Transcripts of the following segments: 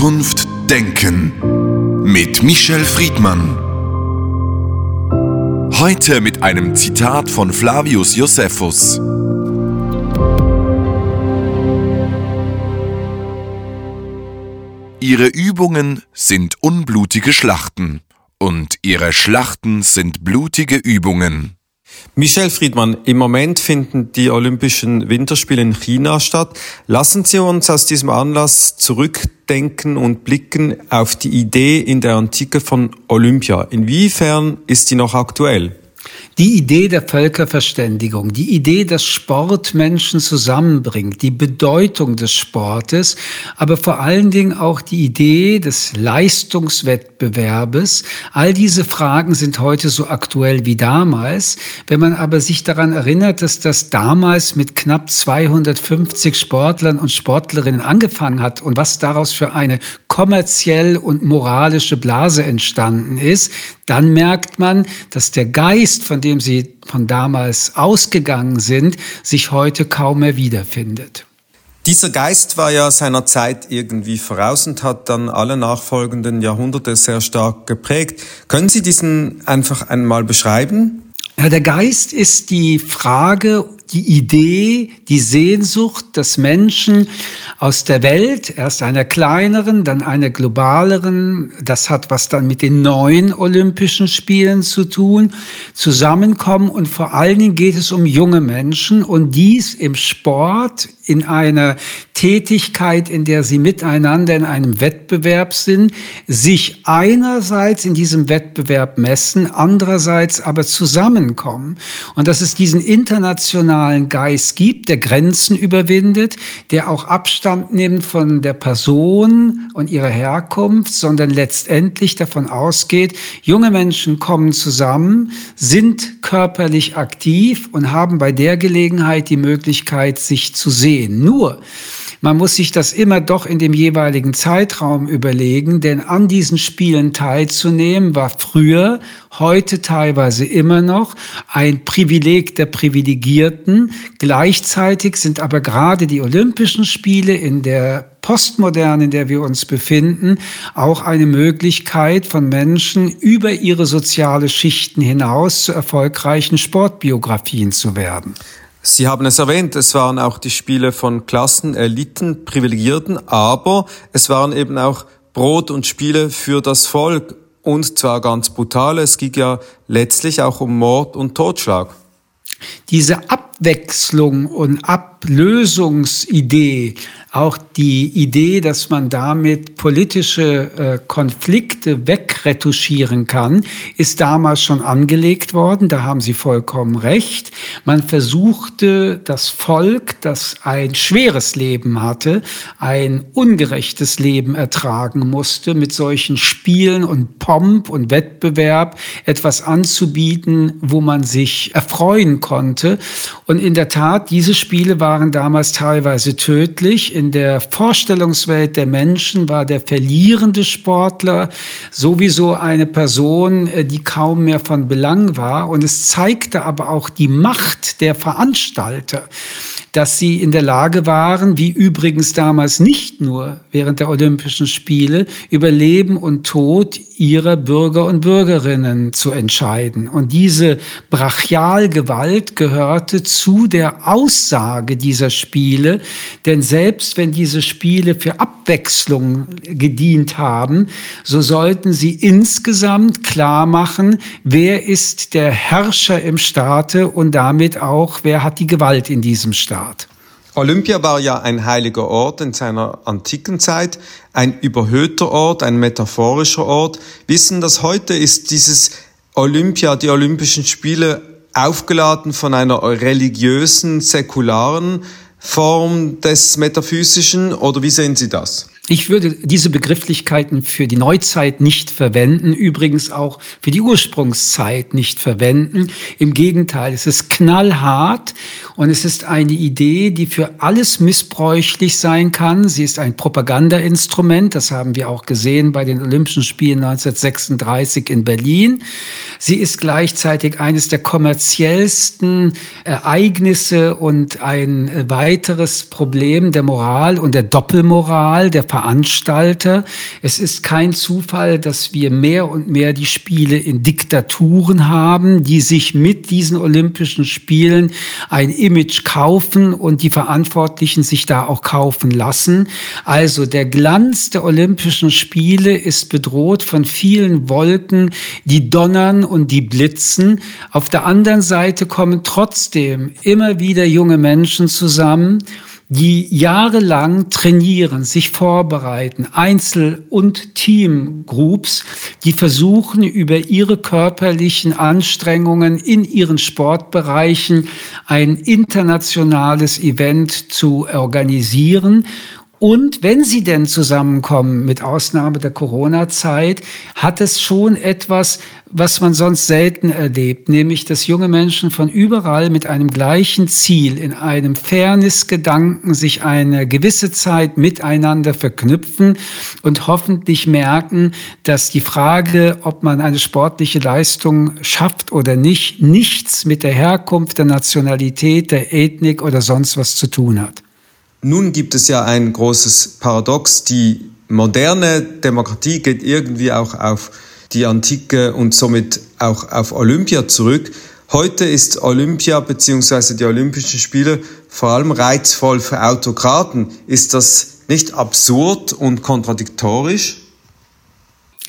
Zukunft denken mit Michel Friedmann. Heute mit einem Zitat von Flavius Josephus. Ihre Übungen sind unblutige Schlachten und ihre Schlachten sind blutige Übungen. Michel Friedmann, im Moment finden die Olympischen Winterspiele in China statt. Lassen Sie uns aus diesem Anlass zurückdenken und blicken auf die Idee in der Antike von Olympia. Inwiefern ist die noch aktuell? Die Idee der Völkerverständigung, die Idee, dass Sport Menschen zusammenbringt, die Bedeutung des Sportes, aber vor allen Dingen auch die Idee des Leistungswettbewerbes, all diese Fragen sind heute so aktuell wie damals. Wenn man aber sich daran erinnert, dass das damals mit knapp 250 Sportlern und Sportlerinnen angefangen hat und was daraus für eine kommerziell und moralische Blase entstanden ist, dann merkt man, dass der Geist, von dem sie von damals ausgegangen sind, sich heute kaum mehr wiederfindet. Dieser Geist war ja seiner Zeit irgendwie voraus und hat dann alle nachfolgenden Jahrhunderte sehr stark geprägt. Können Sie diesen einfach einmal beschreiben? Ja, der Geist ist die Frage, die Idee, die Sehnsucht des Menschen aus der Welt, erst einer kleineren, dann einer globaleren, das hat was dann mit den neuen Olympischen Spielen zu tun, zusammenkommen. Und vor allen Dingen geht es um junge Menschen. Und dies im Sport, in einer Tätigkeit, in der sie miteinander in einem Wettbewerb sind, sich einerseits in diesem Wettbewerb messen, andererseits aber zusammenkommen. Und dass es diesen internationalen Geist gibt, der Grenzen überwindet, der auch Abstand nimmt von der Person und ihrer Herkunft, sondern letztendlich davon ausgeht, junge Menschen kommen zusammen, sind körperlich aktiv und haben bei der Gelegenheit die Möglichkeit, sich zu sehen sehen. Nur, man muss sich das immer doch in dem jeweiligen Zeitraum überlegen, denn an diesen Spielen teilzunehmen war früher, heute teilweise immer noch ein Privileg der Privilegierten. Gleichzeitig sind aber gerade die Olympischen Spiele in der Postmoderne, in der wir uns befinden, auch eine Möglichkeit von Menschen über ihre soziale Schichten hinaus zu erfolgreichen Sportbiografien zu werden. Sie haben es erwähnt, es waren auch die Spiele von Klassen, Eliten, Privilegierten, aber es waren eben auch Brot und Spiele für das Volk und zwar ganz brutal. Es ging ja letztlich auch um Mord und Totschlag. Diese Abwechslung und Ablösungsidee auch die Idee, dass man damit politische äh, Konflikte wegretuschieren kann, ist damals schon angelegt worden. Da haben Sie vollkommen recht. Man versuchte das Volk, das ein schweres Leben hatte, ein ungerechtes Leben ertragen musste, mit solchen Spielen und Pomp und Wettbewerb etwas anzubieten, wo man sich erfreuen konnte. Und in der Tat, diese Spiele waren damals teilweise tödlich in der Vorstellungswelt der Menschen war der verlierende Sportler sowieso eine Person, äh, die kaum mehr von Belang war. Und es zeigte aber auch die Macht der Veranstalter dass sie in der Lage waren, wie übrigens damals nicht nur während der Olympischen Spiele, über Leben und Tod ihrer Bürger und Bürgerinnen zu entscheiden. Und diese Brachialgewalt gehörte zu der Aussage dieser Spiele, denn selbst wenn diese Spiele für Abwechslung gedient haben, so sollten sie insgesamt klar machen, wer ist der Herrscher im Staate und damit auch, wer hat die Gewalt in diesem Staat. Olympia war ja ein heiliger Ort in seiner antiken Zeit, ein überhöhter Ort, ein metaphorischer Ort. Wissen, dass heute ist dieses Olympia, die Olympischen Spiele, aufgeladen von einer religiösen, säkularen Form des Metaphysischen oder wie sehen Sie das? Ich würde diese Begrifflichkeiten für die Neuzeit nicht verwenden, übrigens auch für die Ursprungszeit nicht verwenden. Im Gegenteil, es ist knallhart und es ist eine Idee, die für alles missbräuchlich sein kann. Sie ist ein Propagandainstrument, das haben wir auch gesehen bei den Olympischen Spielen 1936 in Berlin. Sie ist gleichzeitig eines der kommerziellsten Ereignisse und ein weiteres Problem der Moral und der Doppelmoral der Veranstalter. Es ist kein Zufall, dass wir mehr und mehr die Spiele in Diktaturen haben, die sich mit diesen Olympischen Spielen ein Image kaufen und die Verantwortlichen sich da auch kaufen lassen. Also der Glanz der Olympischen Spiele ist bedroht von vielen Wolken, die donnern und die blitzen. Auf der anderen Seite kommen trotzdem immer wieder junge Menschen zusammen, die jahrelang trainieren, sich vorbereiten, Einzel- und Teamgroups, die versuchen, über ihre körperlichen Anstrengungen in ihren Sportbereichen ein internationales Event zu organisieren und wenn sie denn zusammenkommen, mit Ausnahme der Corona-Zeit, hat es schon etwas, was man sonst selten erlebt, nämlich dass junge Menschen von überall mit einem gleichen Ziel, in einem Fairness-Gedanken sich eine gewisse Zeit miteinander verknüpfen und hoffentlich merken, dass die Frage, ob man eine sportliche Leistung schafft oder nicht, nichts mit der Herkunft, der Nationalität, der Ethnik oder sonst was zu tun hat. Nun gibt es ja ein großes Paradox. Die moderne Demokratie geht irgendwie auch auf die Antike und somit auch auf Olympia zurück. Heute ist Olympia bzw. die Olympischen Spiele vor allem reizvoll für Autokraten. Ist das nicht absurd und kontradiktorisch?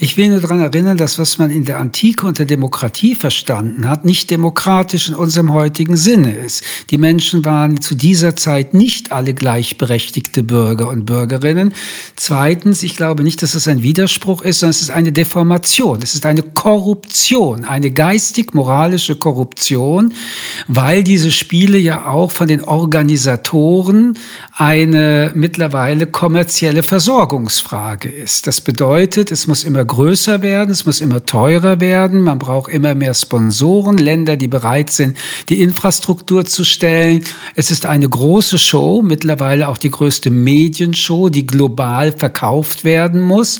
Ich will nur daran erinnern, dass was man in der Antike unter Demokratie verstanden hat, nicht demokratisch in unserem heutigen Sinne ist. Die Menschen waren zu dieser Zeit nicht alle gleichberechtigte Bürger und Bürgerinnen. Zweitens, ich glaube nicht, dass es ein Widerspruch ist, sondern es ist eine Deformation. Es ist eine Korruption, eine geistig-moralische Korruption, weil diese Spiele ja auch von den Organisatoren eine mittlerweile kommerzielle Versorgungsfrage ist. Das bedeutet, es muss immer größer werden, es muss immer teurer werden, man braucht immer mehr Sponsoren, Länder, die bereit sind, die Infrastruktur zu stellen. Es ist eine große Show, mittlerweile auch die größte Medienshow, die global verkauft werden muss.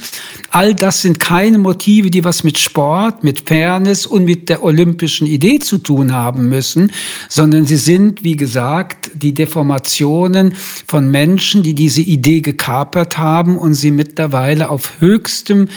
All das sind keine Motive, die was mit Sport, mit Fairness und mit der olympischen Idee zu tun haben müssen, sondern sie sind, wie gesagt, die Deformationen von Menschen, die diese Idee gekapert haben und sie mittlerweile auf höchstem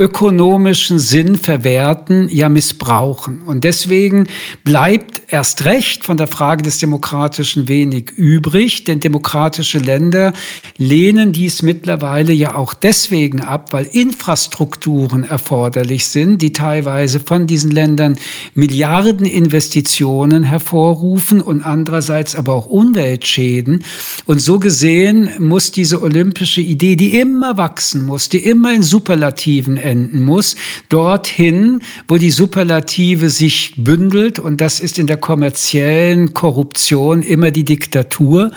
ökonomischen Sinn verwerten, ja missbrauchen. Und deswegen bleibt erst recht von der Frage des Demokratischen wenig übrig, denn demokratische Länder lehnen dies mittlerweile ja auch deswegen ab, weil Infrastrukturen erforderlich sind, die teilweise von diesen Ländern Milliarden Investitionen hervorrufen und andererseits aber auch Umweltschäden. Und so gesehen muss diese olympische Idee, die immer wachsen muss, die immer in Superlativen enden muss, dorthin, wo die Superlative sich bündelt. Und das ist in der kommerziellen Korruption immer die Diktatur.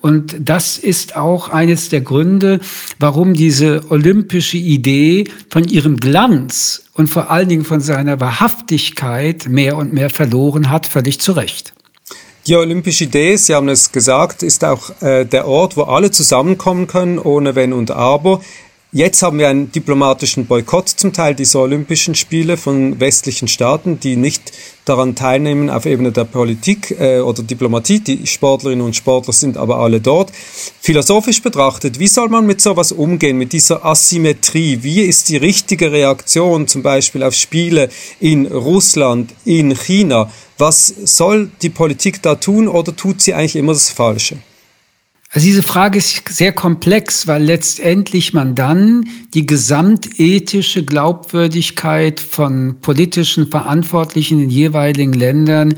Und das ist auch eines der Gründe, warum diese olympische Idee von ihrem Glanz und vor allen Dingen von seiner Wahrhaftigkeit mehr und mehr verloren hat, völlig zu Recht. Die Olympische Idee, Sie haben es gesagt, ist auch äh, der Ort, wo alle zusammenkommen können, ohne Wenn und Aber. Jetzt haben wir einen diplomatischen Boykott zum Teil dieser Olympischen Spiele von westlichen Staaten, die nicht daran teilnehmen auf Ebene der Politik äh, oder Diplomatie. Die Sportlerinnen und Sportler sind aber alle dort. Philosophisch betrachtet, wie soll man mit sowas umgehen, mit dieser Asymmetrie? Wie ist die richtige Reaktion zum Beispiel auf Spiele in Russland, in China? Was soll die Politik da tun oder tut sie eigentlich immer das Falsche? Also diese Frage ist sehr komplex, weil letztendlich man dann die gesamtethische Glaubwürdigkeit von politischen Verantwortlichen in jeweiligen Ländern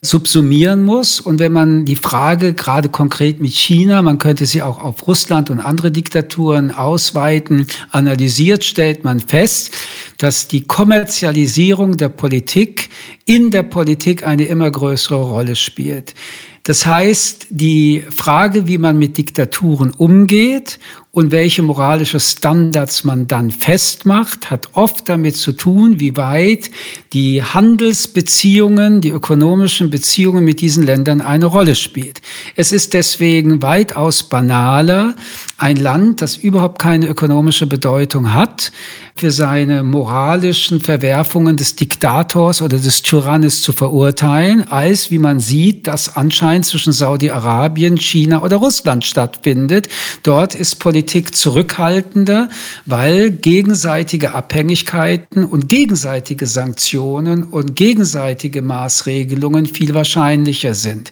subsumieren muss. Und wenn man die Frage gerade konkret mit China, man könnte sie auch auf Russland und andere Diktaturen ausweiten, analysiert, stellt man fest, dass die Kommerzialisierung der Politik in der Politik eine immer größere Rolle spielt. Das heißt, die Frage, wie man mit Diktaturen umgeht und welche moralische Standards man dann festmacht, hat oft damit zu tun, wie weit die Handelsbeziehungen, die ökonomischen Beziehungen mit diesen Ländern eine Rolle spielt. Es ist deswegen weitaus banaler, ein Land, das überhaupt keine ökonomische Bedeutung hat, für seine moralischen Verwerfungen des Diktators oder des Tyrannes zu verurteilen, als, wie man sieht, das anscheinend zwischen Saudi-Arabien, China oder Russland stattfindet. Dort ist Politik zurückhaltender, weil gegenseitige Abhängigkeiten und gegenseitige Sanktionen und gegenseitige Maßregelungen viel wahrscheinlicher sind.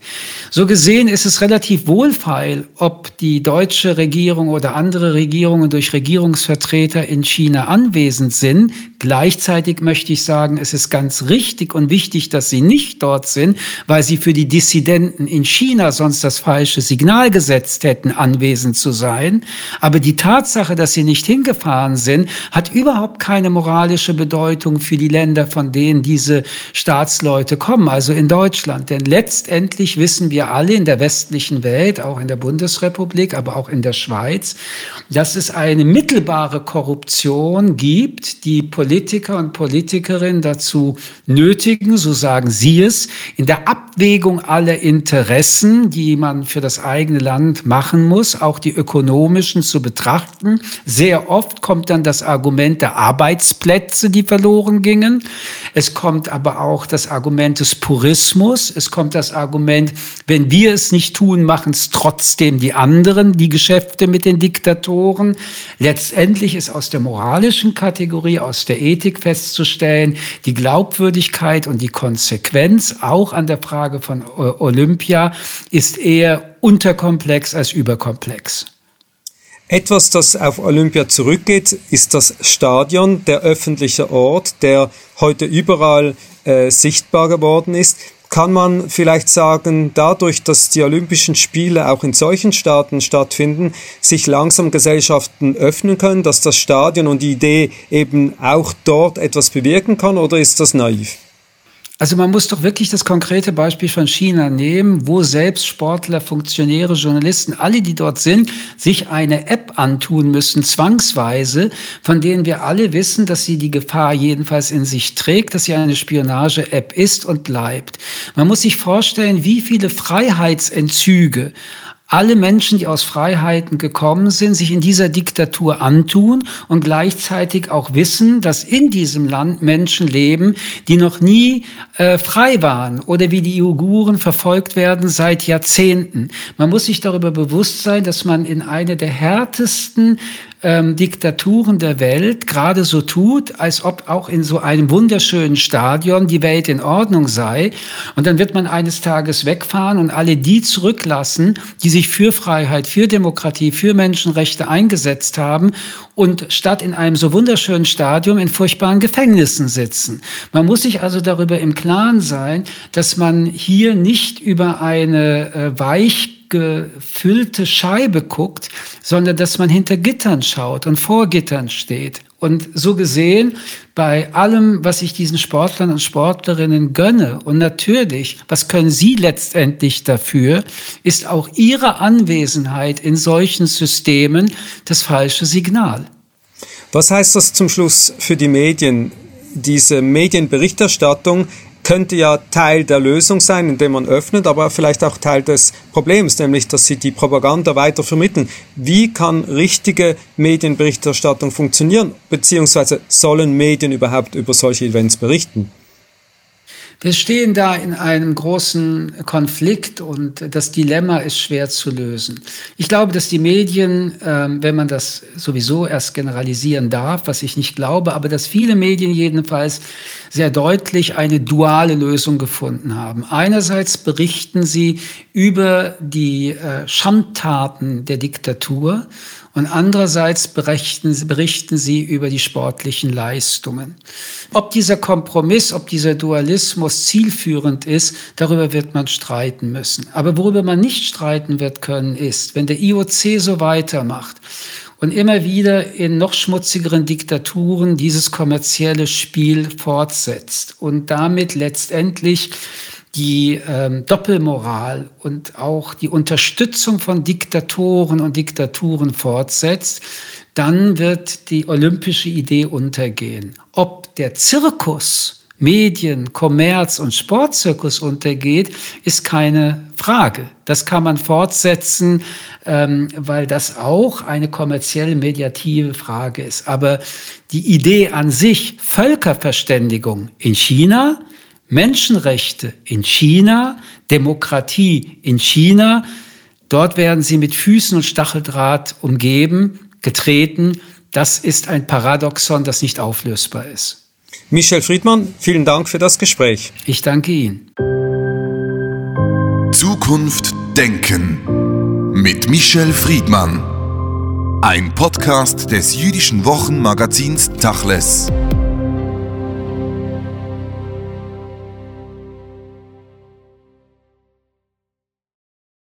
So gesehen ist es relativ wohlfeil, ob die deutsche Regierung oder andere Regierungen durch Regierungsvertreter in China anwenden anwesend sind. Gleichzeitig möchte ich sagen, es ist ganz richtig und wichtig, dass sie nicht dort sind, weil sie für die Dissidenten in China sonst das falsche Signal gesetzt hätten, anwesend zu sein. Aber die Tatsache, dass sie nicht hingefahren sind, hat überhaupt keine moralische Bedeutung für die Länder, von denen diese Staatsleute kommen, also in Deutschland. Denn letztendlich wissen wir alle in der westlichen Welt, auch in der Bundesrepublik, aber auch in der Schweiz, dass es eine mittelbare Korruption gibt, die Politiker und Politikerinnen dazu nötigen, so sagen sie es, in der Abwägung aller Interessen, die man für das eigene Land machen muss, auch die ökonomischen zu betrachten. Sehr oft kommt dann das Argument der Arbeitsplätze, die verloren gingen. Es kommt aber auch das Argument des Purismus. Es kommt das Argument, wenn wir es nicht tun, machen es trotzdem die anderen, die Geschäfte mit den Diktatoren. Letztendlich ist aus der moralischen Kategorie, aus der Ethik festzustellen, die Glaubwürdigkeit und die Konsequenz auch an der Frage von äh, Olympia ist eher unterkomplex als überkomplex. Etwas, das auf Olympia zurückgeht, ist das Stadion, der öffentliche Ort, der heute überall äh, sichtbar geworden ist kann man vielleicht sagen, dadurch, dass die Olympischen Spiele auch in solchen Staaten stattfinden, sich langsam Gesellschaften öffnen können, dass das Stadion und die Idee eben auch dort etwas bewirken kann, oder ist das naiv? Also man muss doch wirklich das konkrete Beispiel von China nehmen, wo selbst Sportler, Funktionäre, Journalisten, alle, die dort sind, sich eine App antun müssen, zwangsweise, von denen wir alle wissen, dass sie die Gefahr jedenfalls in sich trägt, dass sie eine Spionage-App ist und bleibt. Man muss sich vorstellen, wie viele Freiheitsentzüge alle Menschen, die aus Freiheiten gekommen sind, sich in dieser Diktatur antun und gleichzeitig auch wissen, dass in diesem Land Menschen leben, die noch nie äh, frei waren oder wie die Uiguren verfolgt werden seit Jahrzehnten. Man muss sich darüber bewusst sein, dass man in eine der härtesten ähm, Diktaturen der Welt gerade so tut, als ob auch in so einem wunderschönen Stadion die Welt in Ordnung sei. Und dann wird man eines Tages wegfahren und alle die zurücklassen, die sich für Freiheit, für Demokratie, für Menschenrechte eingesetzt haben und statt in einem so wunderschönen Stadion in furchtbaren Gefängnissen sitzen. Man muss sich also darüber im Klaren sein, dass man hier nicht über eine äh, weich gefüllte Scheibe guckt, sondern dass man hinter Gittern schaut und vor Gittern steht. Und so gesehen, bei allem, was ich diesen Sportlern und Sportlerinnen gönne, und natürlich, was können sie letztendlich dafür, ist auch ihre Anwesenheit in solchen Systemen das falsche Signal. Was heißt das zum Schluss für die Medien? Diese Medienberichterstattung könnte ja Teil der Lösung sein, indem man öffnet, aber vielleicht auch Teil des Problems, nämlich dass sie die Propaganda weiter vermitteln. Wie kann richtige Medienberichterstattung funktionieren, beziehungsweise sollen Medien überhaupt über solche Events berichten? Wir stehen da in einem großen Konflikt und das Dilemma ist schwer zu lösen. Ich glaube, dass die Medien, ähm, wenn man das sowieso erst generalisieren darf, was ich nicht glaube, aber dass viele Medien jedenfalls sehr deutlich eine duale Lösung gefunden haben. Einerseits berichten sie über die äh, Schandtaten der Diktatur und andererseits berichten, berichten sie über die sportlichen Leistungen. Ob dieser Kompromiss, ob dieser Dualismus zielführend ist, darüber wird man streiten müssen. Aber worüber man nicht streiten wird können, ist, wenn der IOC so weitermacht und immer wieder in noch schmutzigeren Diktaturen dieses kommerzielle Spiel fortsetzt und damit letztendlich die ähm, Doppelmoral und auch die Unterstützung von Diktatoren und Diktaturen fortsetzt, dann wird die olympische Idee untergehen. Ob der Zirkus, Medien, Kommerz und Sportzirkus untergeht, ist keine Frage. Das kann man fortsetzen, ähm, weil das auch eine kommerziell mediative Frage ist. Aber die Idee an sich, Völkerverständigung in China, Menschenrechte in China, Demokratie in China, dort werden sie mit Füßen und Stacheldraht umgeben, getreten. Das ist ein Paradoxon, das nicht auflösbar ist. Michel Friedmann, vielen Dank für das Gespräch. Ich danke Ihnen. Zukunft Denken mit Michel Friedmann. Ein Podcast des jüdischen Wochenmagazins Tachles.